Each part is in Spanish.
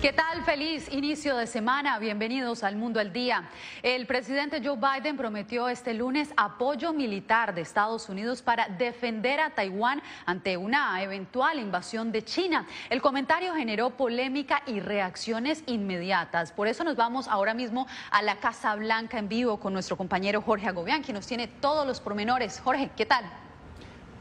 ¿Qué tal? Feliz inicio de semana. Bienvenidos al Mundo al Día. El presidente Joe Biden prometió este lunes apoyo militar de Estados Unidos para defender a Taiwán ante una eventual invasión de China. El comentario generó polémica y reacciones inmediatas. Por eso nos vamos ahora mismo a la Casa Blanca en vivo con nuestro compañero Jorge Agobián, quien nos tiene todos los pormenores. Jorge, ¿qué tal?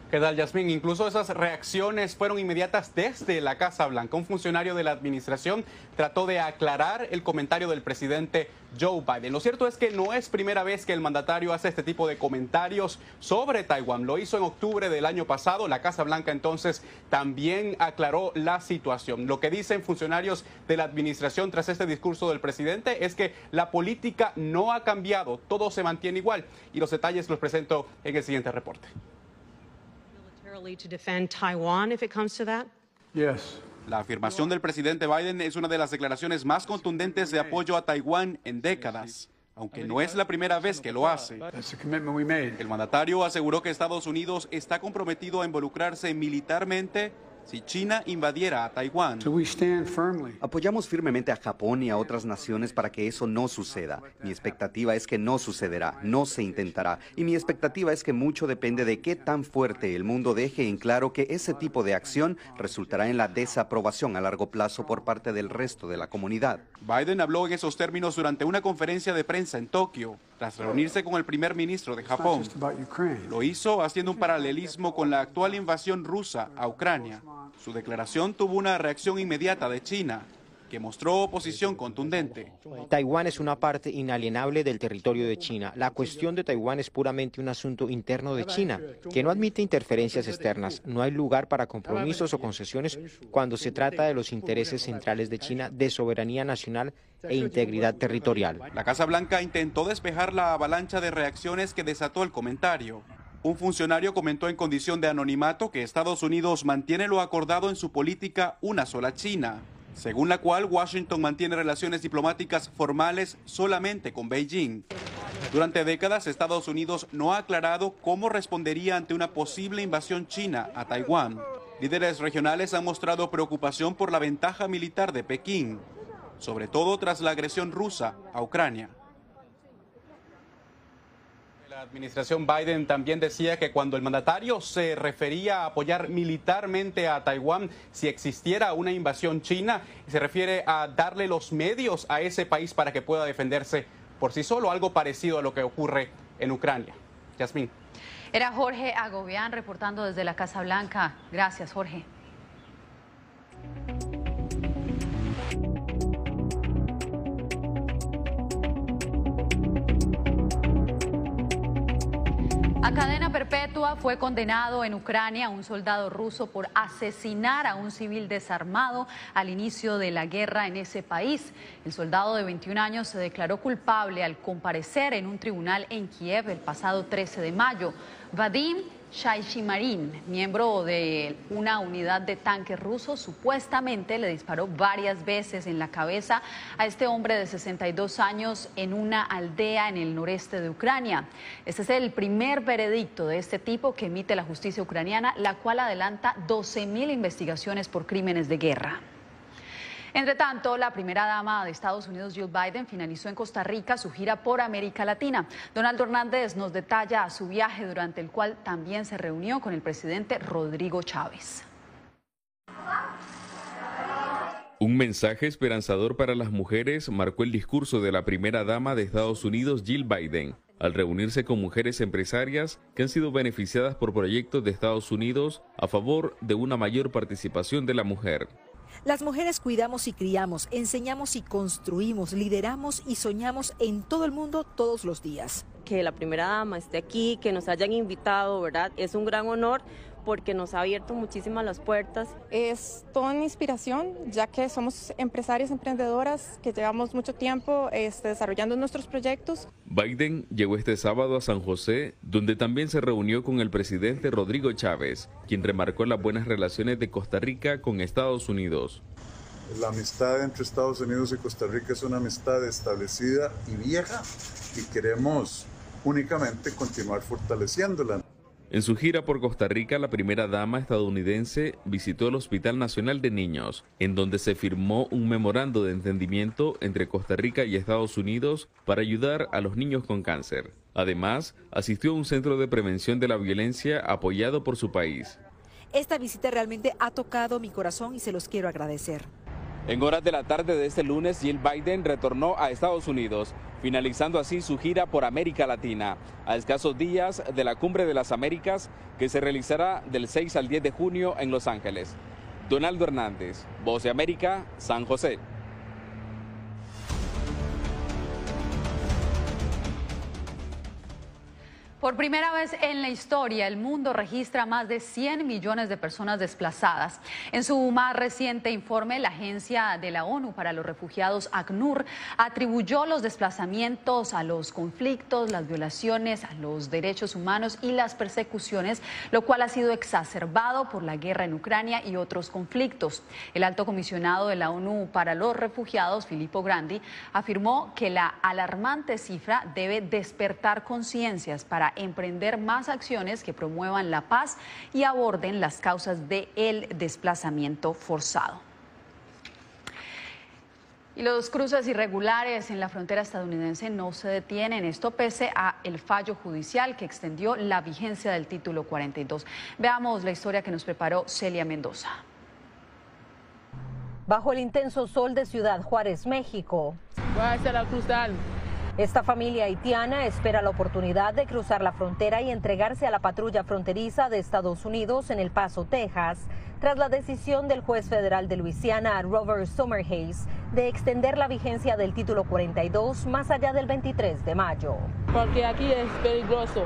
¿Qué tal, Yasmín? Incluso esas reacciones fueron inmediatas desde la Casa Blanca. Un funcionario de la administración trató de aclarar el comentario del presidente Joe Biden. Lo cierto es que no es primera vez que el mandatario hace este tipo de comentarios sobre Taiwán. Lo hizo en octubre del año pasado. La Casa Blanca entonces también aclaró la situación. Lo que dicen funcionarios de la administración tras este discurso del presidente es que la política no ha cambiado, todo se mantiene igual. Y los detalles los presento en el siguiente reporte. La afirmación del presidente Biden es una de las declaraciones más contundentes de apoyo a Taiwán en décadas, aunque no es la primera vez que lo hace. El mandatario aseguró que Estados Unidos está comprometido a involucrarse militarmente si China invadiera a Taiwán. Apoyamos firmemente a Japón y a otras naciones para que eso no suceda. Mi expectativa es que no sucederá, no se intentará. Y mi expectativa es que mucho depende de qué tan fuerte el mundo deje en claro que ese tipo de acción resultará en la desaprobación a largo plazo por parte del resto de la comunidad. Biden habló en esos términos durante una conferencia de prensa en Tokio tras reunirse con el primer ministro de Japón. Lo hizo haciendo un paralelismo con la actual invasión rusa a Ucrania. Su declaración tuvo una reacción inmediata de China, que mostró oposición contundente. Taiwán es una parte inalienable del territorio de China. La cuestión de Taiwán es puramente un asunto interno de China, que no admite interferencias externas. No hay lugar para compromisos o concesiones cuando se trata de los intereses centrales de China de soberanía nacional e integridad territorial. La Casa Blanca intentó despejar la avalancha de reacciones que desató el comentario. Un funcionario comentó en condición de anonimato que Estados Unidos mantiene lo acordado en su política una sola China según la cual Washington mantiene relaciones diplomáticas formales solamente con Beijing. Durante décadas, Estados Unidos no ha aclarado cómo respondería ante una posible invasión china a Taiwán. Líderes regionales han mostrado preocupación por la ventaja militar de Pekín, sobre todo tras la agresión rusa a Ucrania. La administración Biden también decía que cuando el mandatario se refería a apoyar militarmente a Taiwán si existiera una invasión china, se refiere a darle los medios a ese país para que pueda defenderse por sí solo, algo parecido a lo que ocurre en Ucrania. Yasmín. Era Jorge Agobián reportando desde la Casa Blanca. Gracias, Jorge. A cadena perpetua fue condenado en Ucrania un soldado ruso por asesinar a un civil desarmado al inicio de la guerra en ese país. El soldado de 21 años se declaró culpable al comparecer en un tribunal en Kiev el pasado 13 de mayo. Vadim Shaishimarin, miembro de una unidad de tanques rusos, supuestamente le disparó varias veces en la cabeza a este hombre de 62 años en una aldea en el noreste de Ucrania. Este es el primer veredicto de este tipo que emite la justicia ucraniana, la cual adelanta 12.000 investigaciones por crímenes de guerra. Entre tanto, la primera dama de Estados Unidos, Jill Biden, finalizó en Costa Rica su gira por América Latina. Donaldo Hernández nos detalla su viaje durante el cual también se reunió con el presidente Rodrigo Chávez. Un mensaje esperanzador para las mujeres marcó el discurso de la primera dama de Estados Unidos, Jill Biden, al reunirse con mujeres empresarias que han sido beneficiadas por proyectos de Estados Unidos a favor de una mayor participación de la mujer. Las mujeres cuidamos y criamos, enseñamos y construimos, lideramos y soñamos en todo el mundo todos los días. Que la primera dama esté aquí, que nos hayan invitado, ¿verdad? Es un gran honor porque nos ha abierto muchísimas las puertas. Es toda una inspiración, ya que somos empresarias emprendedoras que llevamos mucho tiempo este, desarrollando nuestros proyectos. Biden llegó este sábado a San José, donde también se reunió con el presidente Rodrigo Chávez, quien remarcó las buenas relaciones de Costa Rica con Estados Unidos. La amistad entre Estados Unidos y Costa Rica es una amistad establecida y vieja y queremos únicamente continuar fortaleciéndola. En su gira por Costa Rica, la primera dama estadounidense visitó el Hospital Nacional de Niños, en donde se firmó un memorando de entendimiento entre Costa Rica y Estados Unidos para ayudar a los niños con cáncer. Además, asistió a un centro de prevención de la violencia apoyado por su país. Esta visita realmente ha tocado mi corazón y se los quiero agradecer. En horas de la tarde de este lunes, Jill Biden retornó a Estados Unidos, finalizando así su gira por América Latina, a escasos días de la Cumbre de las Américas que se realizará del 6 al 10 de junio en Los Ángeles. Donaldo Hernández, Voz de América, San José. Por primera vez en la historia, el mundo registra más de 100 millones de personas desplazadas. En su más reciente informe, la Agencia de la ONU para los Refugiados, ACNUR, atribuyó los desplazamientos a los conflictos, las violaciones a los derechos humanos y las persecuciones, lo cual ha sido exacerbado por la guerra en Ucrania y otros conflictos. El alto comisionado de la ONU para los Refugiados, Filippo Grandi, afirmó que la alarmante cifra debe despertar conciencias para emprender más acciones que promuevan la paz y aborden las causas del desplazamiento forzado. Y los cruces irregulares en la frontera estadounidense no se detienen, esto pese a el fallo judicial que extendió la vigencia del título 42. Veamos la historia que nos preparó Celia Mendoza. Bajo el intenso sol de Ciudad Juárez, México. Voy a hacer la cruzal. Esta familia haitiana espera la oportunidad de cruzar la frontera y entregarse a la patrulla fronteriza de Estados Unidos en El Paso, Texas, tras la decisión del juez federal de Luisiana, Robert Summerhays, de extender la vigencia del título 42 más allá del 23 de mayo. Porque aquí es peligroso.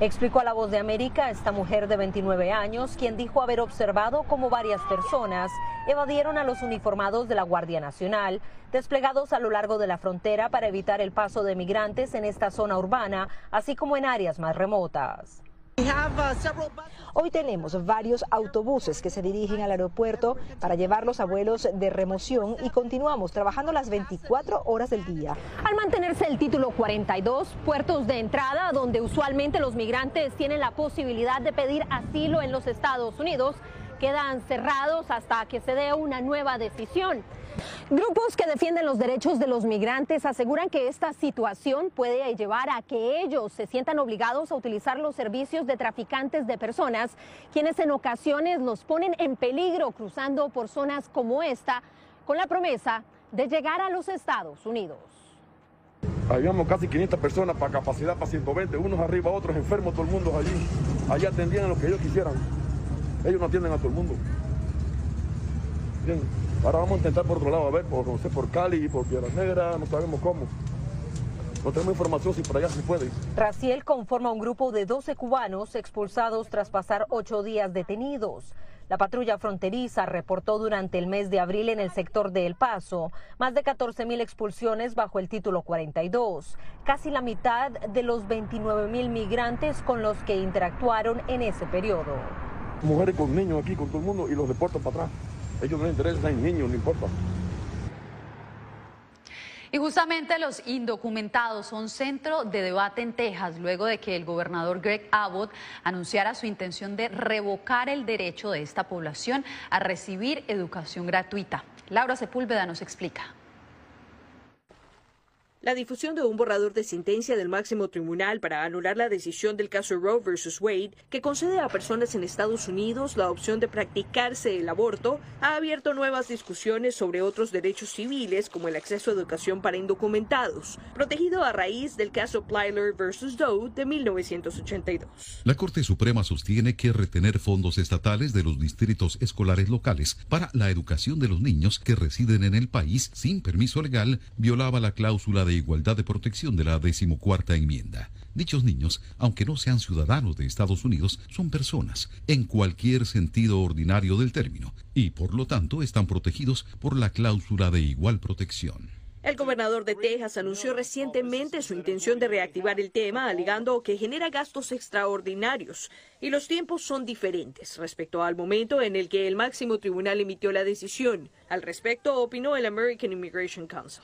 Explicó a La Voz de América esta mujer de 29 años, quien dijo haber observado cómo varias personas evadieron a los uniformados de la Guardia Nacional, desplegados a lo largo de la frontera para evitar el paso de migrantes en esta zona urbana, así como en áreas más remotas. Hoy tenemos varios autobuses que se dirigen al aeropuerto para llevar los abuelos de remoción y continuamos trabajando las 24 horas del día. Al mantenerse el título 42, puertos de entrada donde usualmente los migrantes tienen la posibilidad de pedir asilo en los Estados Unidos, quedan cerrados hasta que se dé una nueva decisión. Grupos que defienden los derechos de los migrantes aseguran que esta situación puede llevar a que ellos se sientan obligados a utilizar los servicios de traficantes de personas, quienes en ocasiones los ponen en peligro cruzando por zonas como esta, con la promesa de llegar a los Estados Unidos. Habíamos casi 500 personas para capacidad para 120, unos arriba, otros enfermos, todo el mundo allí. Allí atendían a lo que ellos quisieran. Ellos no atienden a todo el mundo. Bien. Ahora vamos a intentar por otro lado, a ver, por, no sé, por Cali, por Piedras Negras, no sabemos cómo. No tenemos información si por allá se puede. Raciel conforma un grupo de 12 cubanos expulsados tras pasar ocho días detenidos. La patrulla fronteriza reportó durante el mes de abril en el sector de El Paso más de 14 mil expulsiones bajo el título 42, casi la mitad de los 29 mil migrantes con los que interactuaron en ese periodo. Mujeres con niños aquí, con todo el mundo, y los deportan para atrás. Ellos no les interesa, niños, no importa. Y justamente los indocumentados son centro de debate en Texas luego de que el gobernador Greg Abbott anunciara su intención de revocar el derecho de esta población a recibir educación gratuita. Laura Sepúlveda nos explica. La difusión de un borrador de sentencia del máximo tribunal para anular la decisión del caso Roe vs. Wade, que concede a personas en Estados Unidos la opción de practicarse el aborto, ha abierto nuevas discusiones sobre otros derechos civiles como el acceso a educación para indocumentados, protegido a raíz del caso Plyler vs. Doe de 1982. La Corte Suprema sostiene que retener fondos estatales de los distritos escolares locales para la educación de los niños que residen en el país sin permiso legal violaba la cláusula de igualdad de protección de la decimocuarta enmienda. Dichos niños, aunque no sean ciudadanos de Estados Unidos, son personas, en cualquier sentido ordinario del término, y por lo tanto están protegidos por la cláusula de igual protección. El gobernador de Texas anunció recientemente su intención de reactivar el tema, alegando que genera gastos extraordinarios y los tiempos son diferentes respecto al momento en el que el máximo tribunal emitió la decisión. Al respecto, opinó el American Immigration Council.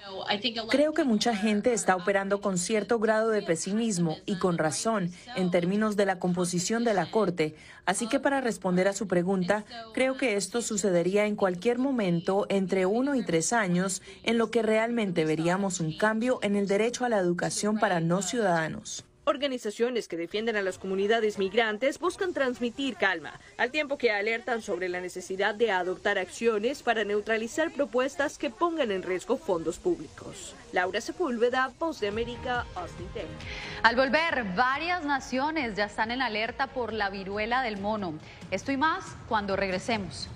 Creo que mucha gente está operando con cierto grado de pesimismo y con razón en términos de la composición de la Corte. Así que para responder a su pregunta, creo que esto sucedería en cualquier momento entre uno y tres años, en lo que realmente veríamos un cambio en el derecho a la educación para no ciudadanos. Organizaciones que defienden a las comunidades migrantes buscan transmitir calma, al tiempo que alertan sobre la necesidad de adoptar acciones para neutralizar propuestas que pongan en riesgo fondos públicos. Laura Sepúlveda, Voz de América, Austin, Texas. Al volver, varias naciones ya están en alerta por la viruela del mono. Esto y más cuando regresemos.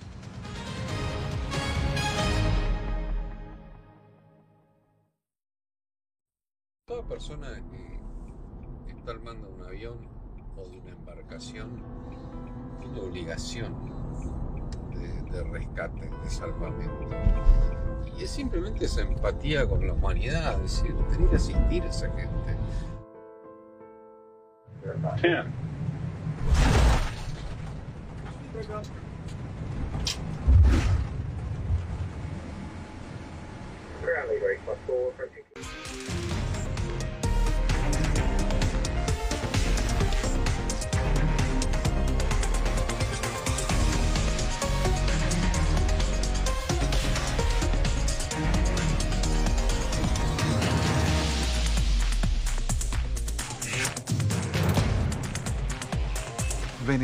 Toda persona que está al mando de un avión o de una embarcación tiene obligación de, rescate, de salvamento. Y es simplemente esa empatía con la humanidad, es decir, tener que asistir a esa gente.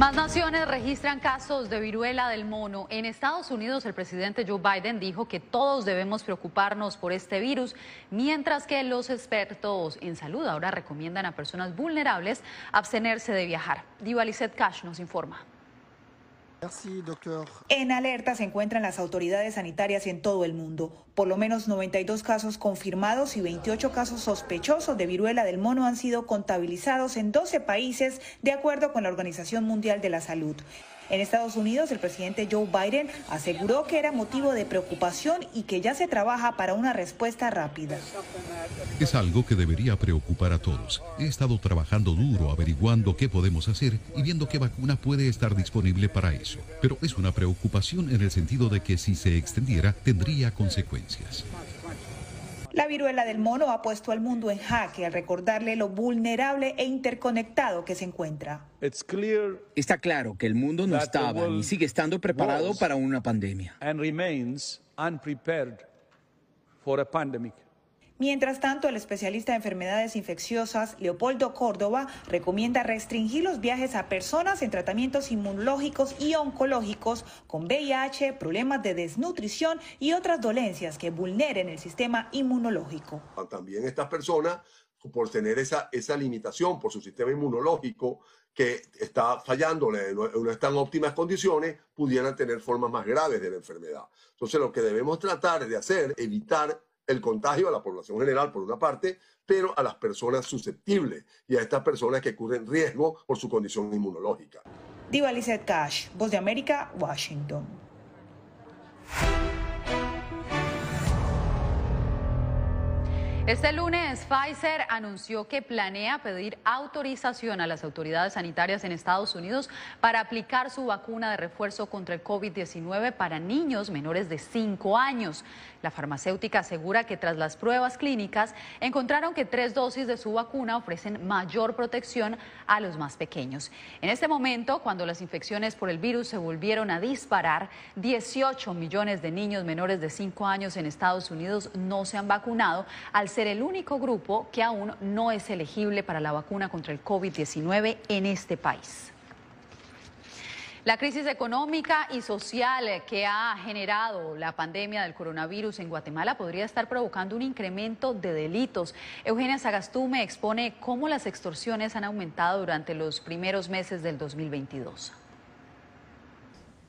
Más naciones registran casos de viruela del mono. En Estados Unidos, el presidente Joe Biden dijo que todos debemos preocuparnos por este virus, mientras que los expertos en salud ahora recomiendan a personas vulnerables abstenerse de viajar. Diva Lizette Cash nos informa. En alerta se encuentran las autoridades sanitarias en todo el mundo. Por lo menos 92 casos confirmados y 28 casos sospechosos de viruela del mono han sido contabilizados en 12 países, de acuerdo con la Organización Mundial de la Salud. En Estados Unidos, el presidente Joe Biden aseguró que era motivo de preocupación y que ya se trabaja para una respuesta rápida. Es algo que debería preocupar a todos. He estado trabajando duro averiguando qué podemos hacer y viendo qué vacuna puede estar disponible para eso. Pero es una preocupación en el sentido de que si se extendiera tendría consecuencias. La viruela del mono ha puesto al mundo en jaque al recordarle lo vulnerable e interconectado que se encuentra. Está claro que el mundo no estaba ni sigue estando preparado para una pandemia. Mientras tanto, el especialista de enfermedades infecciosas, Leopoldo Córdoba, recomienda restringir los viajes a personas en tratamientos inmunológicos y oncológicos con VIH, problemas de desnutrición y otras dolencias que vulneren el sistema inmunológico. También estas personas, por tener esa, esa limitación por su sistema inmunológico, que está fallándole, no, no está en óptimas condiciones, pudieran tener formas más graves de la enfermedad. Entonces, lo que debemos tratar de hacer, evitar el contagio a la población general por una parte, pero a las personas susceptibles y a estas personas que corren riesgo por su condición inmunológica. Diva Lizette Cash, Voz de América, Washington. Este lunes, Pfizer anunció que planea pedir autorización a las autoridades sanitarias en Estados Unidos para aplicar su vacuna de refuerzo contra el COVID-19 para niños menores de 5 años. La farmacéutica asegura que tras las pruebas clínicas encontraron que tres dosis de su vacuna ofrecen mayor protección a los más pequeños. En este momento, cuando las infecciones por el virus se volvieron a disparar, 18 millones de niños menores de 5 años en Estados Unidos no se han vacunado al ser el único grupo que aún no es elegible para la vacuna contra el COVID-19 en este país. La crisis económica y social que ha generado la pandemia del coronavirus en Guatemala podría estar provocando un incremento de delitos. Eugenia Sagastume expone cómo las extorsiones han aumentado durante los primeros meses del 2022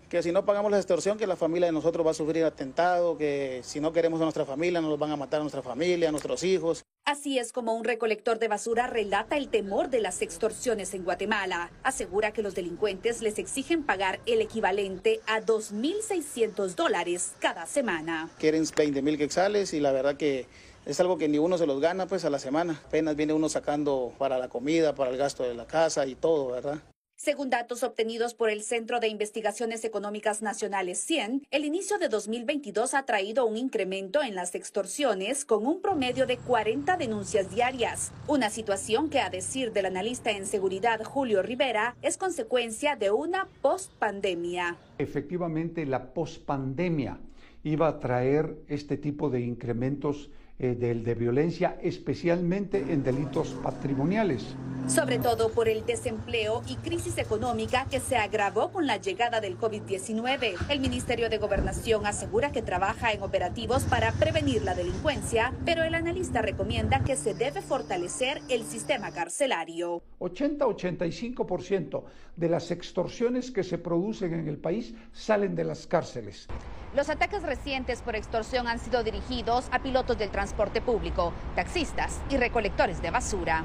que si no pagamos la extorsión, que la familia de nosotros va a sufrir atentado, que si no queremos a nuestra familia, nos van a matar a nuestra familia, a nuestros hijos. Así es como un recolector de basura relata el temor de las extorsiones en Guatemala. Asegura que los delincuentes les exigen pagar el equivalente a 2.600 dólares cada semana. Quieren 20 mil quexales y la verdad que es algo que ni uno se los gana pues a la semana. Apenas viene uno sacando para la comida, para el gasto de la casa y todo, ¿verdad? Según datos obtenidos por el Centro de Investigaciones Económicas Nacionales 100, el inicio de 2022 ha traído un incremento en las extorsiones con un promedio de 40 denuncias diarias, una situación que a decir del analista en seguridad Julio Rivera es consecuencia de una postpandemia. Efectivamente, la postpandemia iba a traer este tipo de incrementos eh, del, de violencia, especialmente en delitos patrimoniales. Sobre todo por el desempleo y crisis económica que se agravó con la llegada del COVID-19. El Ministerio de Gobernación asegura que trabaja en operativos para prevenir la delincuencia, pero el analista recomienda que se debe fortalecer el sistema carcelario. 80-85% de las extorsiones que se producen en el país salen de las cárceles. Los ataques recientes por extorsión han sido dirigidos a pilotos del transporte público, taxistas y recolectores de basura.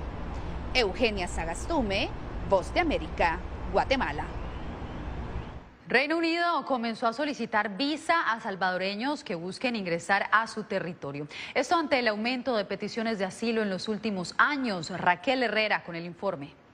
Eugenia Sagastume, Voz de América, Guatemala. Reino Unido comenzó a solicitar visa a salvadoreños que busquen ingresar a su territorio. Esto ante el aumento de peticiones de asilo en los últimos años. Raquel Herrera con el informe.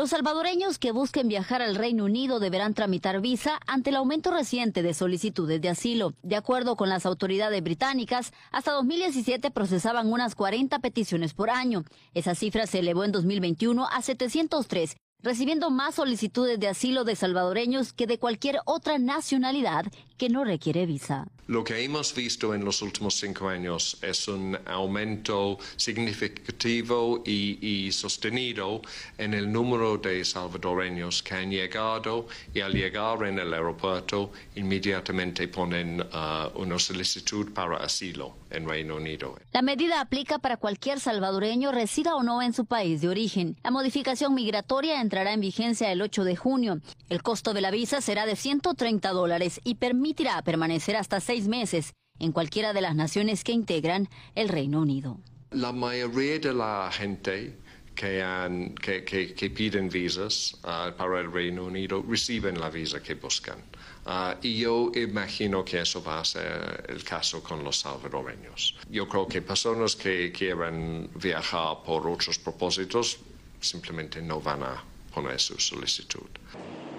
Los salvadoreños que busquen viajar al Reino Unido deberán tramitar visa ante el aumento reciente de solicitudes de asilo. De acuerdo con las autoridades británicas, hasta 2017 procesaban unas 40 peticiones por año. Esa cifra se elevó en 2021 a 703 recibiendo más solicitudes de asilo de salvadoreños que de cualquier otra nacionalidad que no requiere visa. Lo que hemos visto en los últimos cinco años es un aumento significativo y, sostenido en el número de salvadoreños que han llegado y al llegar en el aeropuerto inmediatamente ponen uh, una solicitud para asilo en Reino Unido. La medida aplica para cualquier salvadoreño resida o no en su país de origen. La modificación migratoria entrará en vigencia el 8 de junio. El costo de la visa será de 130 dólares y permitirá permanecer hasta seis meses en cualquiera de las naciones que integran el Reino Unido. La mayoría de la gente que, han, que, que, piden visas uh, para el Reino Unido reciben la visa que buscan. Uh, y yo imagino que eso va a ser el caso con los salvadoreños. Yo creo que personas que quieran viajar por otros propósitos simplemente no van a poner su solicitud.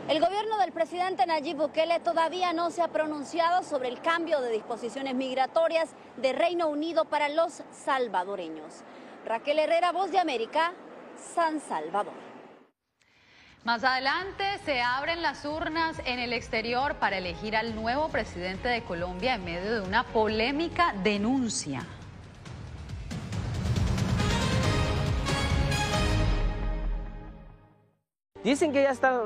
El gobierno del presidente Nayib Bukele todavía no se ha pronunciado sobre el cambio de disposiciones migratorias de Reino Unido para los salvadoreños. Raquel Herrera, Voz de América, San Salvador. Más adelante se abren las urnas en el exterior para elegir al nuevo presidente de Colombia en medio de una polémica denuncia. Dicen que ya está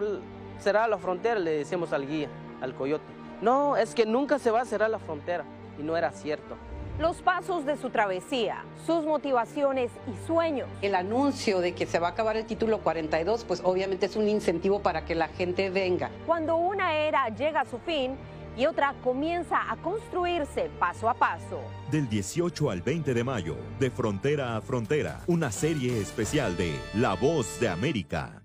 cerrada la frontera, le decimos al guía, al coyote. No, es que nunca se va a cerrar la frontera y no era cierto. Los pasos de su travesía, sus motivaciones y sueños. El anuncio de que se va a acabar el título 42, pues obviamente es un incentivo para que la gente venga. Cuando una era llega a su fin y otra comienza a construirse paso a paso. Del 18 al 20 de mayo, de frontera a frontera, una serie especial de La Voz de América.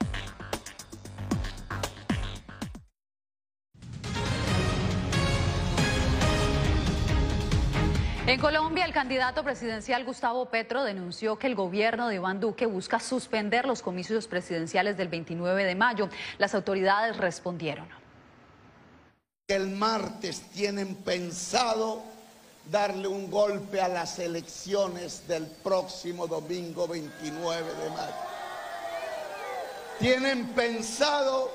En Colombia, el candidato presidencial Gustavo Petro denunció que el gobierno de Iván Duque busca suspender los comicios presidenciales del 29 de mayo. Las autoridades respondieron. El martes tienen pensado darle un golpe a las elecciones del próximo domingo 29 de mayo. Tienen pensado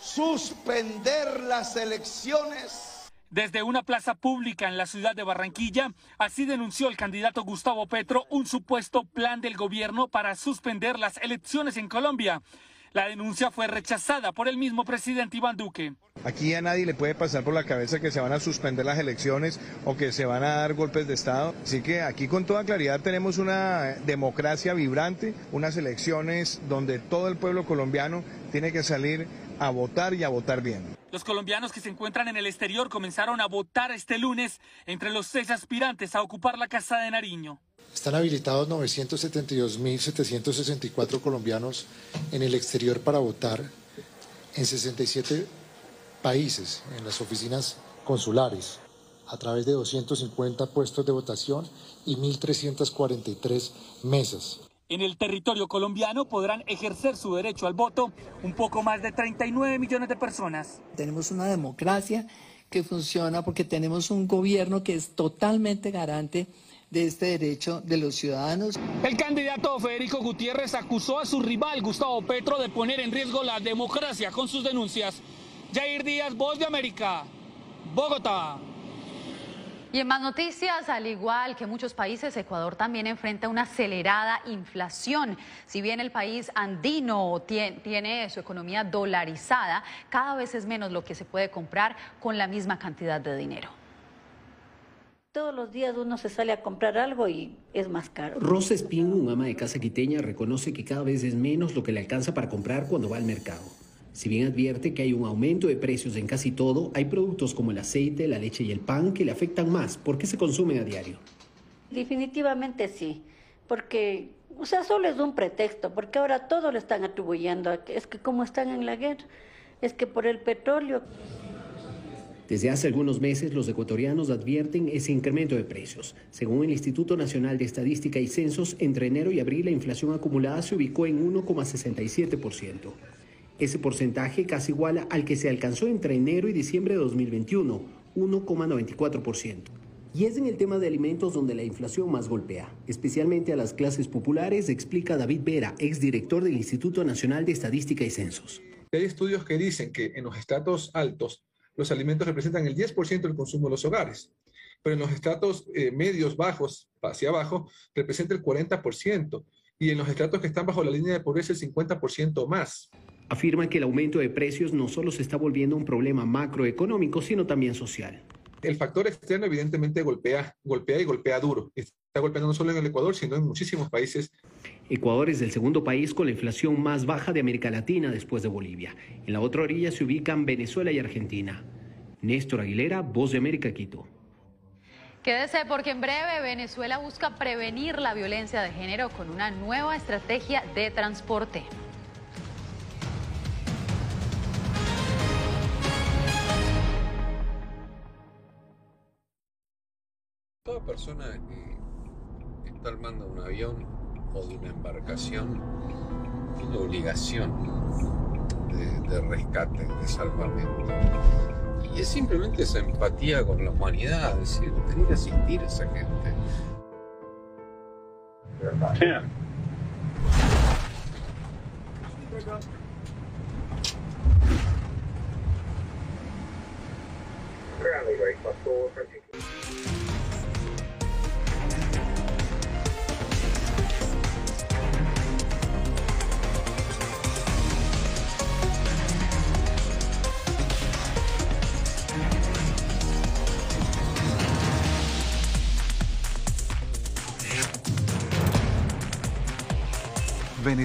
suspender las elecciones desde una plaza pública en la ciudad de Barranquilla, así denunció el candidato Gustavo Petro un supuesto plan del gobierno para suspender las elecciones en Colombia. La denuncia fue rechazada por el mismo presidente Iván Duque. Aquí a nadie le puede pasar por la cabeza que se van a suspender las elecciones o que se van a dar golpes de Estado. Así que aquí con toda claridad tenemos una democracia vibrante, unas elecciones donde todo el pueblo colombiano tiene que salir a votar y a votar bien. Los colombianos que se encuentran en el exterior comenzaron a votar este lunes entre los seis aspirantes a ocupar la Casa de Nariño. Están habilitados 972.764 colombianos en el exterior para votar en 67 países, en las oficinas consulares, a través de 250 puestos de votación y 1.343 mesas. En el territorio colombiano podrán ejercer su derecho al voto un poco más de 39 millones de personas. Tenemos una democracia que funciona porque tenemos un gobierno que es totalmente garante de este derecho de los ciudadanos. El candidato Federico Gutiérrez acusó a su rival Gustavo Petro de poner en riesgo la democracia con sus denuncias. Jair Díaz, Voz de América, Bogotá. Y en más noticias, al igual que muchos países, Ecuador también enfrenta una acelerada inflación. Si bien el país andino tiene su economía dolarizada, cada vez es menos lo que se puede comprar con la misma cantidad de dinero. Todos los días uno se sale a comprar algo y es más caro. Rosa Espín, un ama de casa quiteña, reconoce que cada vez es menos lo que le alcanza para comprar cuando va al mercado. Si bien advierte que hay un aumento de precios en casi todo, hay productos como el aceite, la leche y el pan que le afectan más porque se consumen a diario. Definitivamente sí, porque, o sea, solo es un pretexto, porque ahora todo lo están atribuyendo, es que como están en la guerra, es que por el petróleo. Desde hace algunos meses los ecuatorianos advierten ese incremento de precios. Según el Instituto Nacional de Estadística y Censos, entre enero y abril la inflación acumulada se ubicó en 1,67%. Ese porcentaje casi iguala al que se alcanzó entre enero y diciembre de 2021, 1,94%. Y es en el tema de alimentos donde la inflación más golpea, especialmente a las clases populares, explica David Vera, exdirector del Instituto Nacional de Estadística y Censos. Hay estudios que dicen que en los estratos altos los alimentos representan el 10% del consumo de los hogares, pero en los estratos eh, medios, bajos, hacia abajo, representa el 40%, y en los estratos que están bajo la línea de pobreza el 50% más. Afirma que el aumento de precios no solo se está volviendo un problema macroeconómico, sino también social. El factor externo evidentemente golpea, golpea y golpea duro. Está golpeando no solo en el Ecuador, sino en muchísimos países. Ecuador es el segundo país con la inflación más baja de América Latina después de Bolivia. En la otra orilla se ubican Venezuela y Argentina. Néstor Aguilera, Voz de América, Quito. Quédese porque en breve Venezuela busca prevenir la violencia de género con una nueva estrategia de transporte. Toda persona que está armando un avión o de una embarcación tiene obligación de, rescate, de salvamento. Y es simplemente esa empatía con la humanidad, es decir, tener que asistir a esa gente.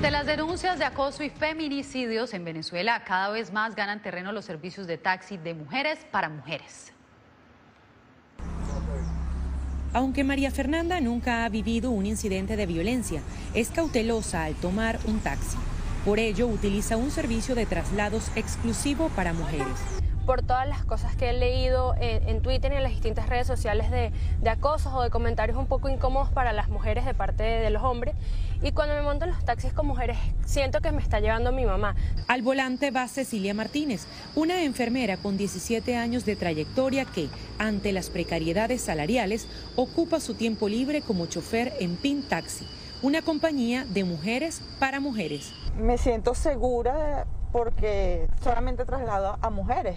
Ante las denuncias de acoso y feminicidios en Venezuela, cada vez más ganan terreno los servicios de taxi de mujeres para mujeres. Aunque María Fernanda nunca ha vivido un incidente de violencia, es cautelosa al tomar un taxi. Por ello, utiliza un servicio de traslados exclusivo para mujeres por todas las cosas que he leído en, Twitter y en las distintas redes sociales de, de, acosos o de comentarios un poco incómodos para las mujeres de parte de, de los hombres. Y cuando me monto en los taxis con mujeres, siento que me está llevando mi mamá. Al volante va Cecilia Martínez, una enfermera con 17 años de trayectoria que, ante las precariedades salariales, ocupa su tiempo libre como chofer en PIN Taxi, una compañía de mujeres para mujeres. Me siento segura porque solamente traslado a mujeres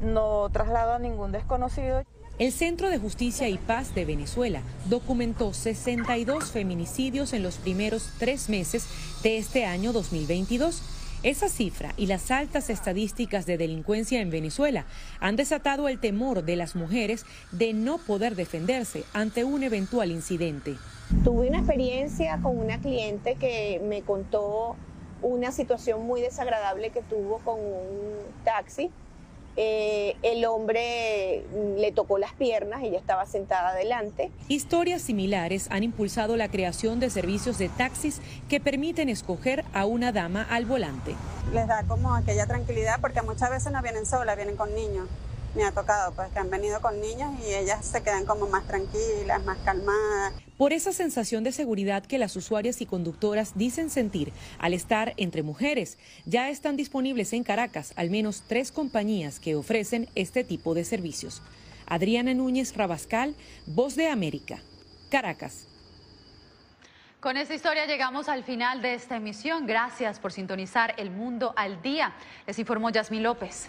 no traslado a ningún desconocido. El Centro de Justicia y Paz de Venezuela documentó 62 feminicidios en los primeros tres meses de este año 2022. Esa cifra y las altas estadísticas de delincuencia en Venezuela han desatado el temor de las mujeres de no poder defenderse ante un eventual incidente. Tuve una experiencia con una cliente que me contó una situación muy desagradable que tuvo con un taxi eh, el hombre le tocó las piernas, ella estaba sentada adelante. Historias similares han impulsado la creación de servicios de taxis que permiten escoger a una dama al volante. Les da como aquella tranquilidad porque muchas veces no vienen solas, vienen con niños. Me ha tocado, pues que han venido con niños y ellas se quedan como más tranquilas, más calmadas. Por esa sensación de seguridad que las usuarias y conductoras dicen sentir al estar entre mujeres, ya están disponibles en Caracas al menos tres compañías que ofrecen este tipo de servicios. Adriana Núñez Rabascal, Voz de América, Caracas. Con esta historia llegamos al final de esta emisión. Gracias por sintonizar El Mundo al Día. Les informó Yasmín López.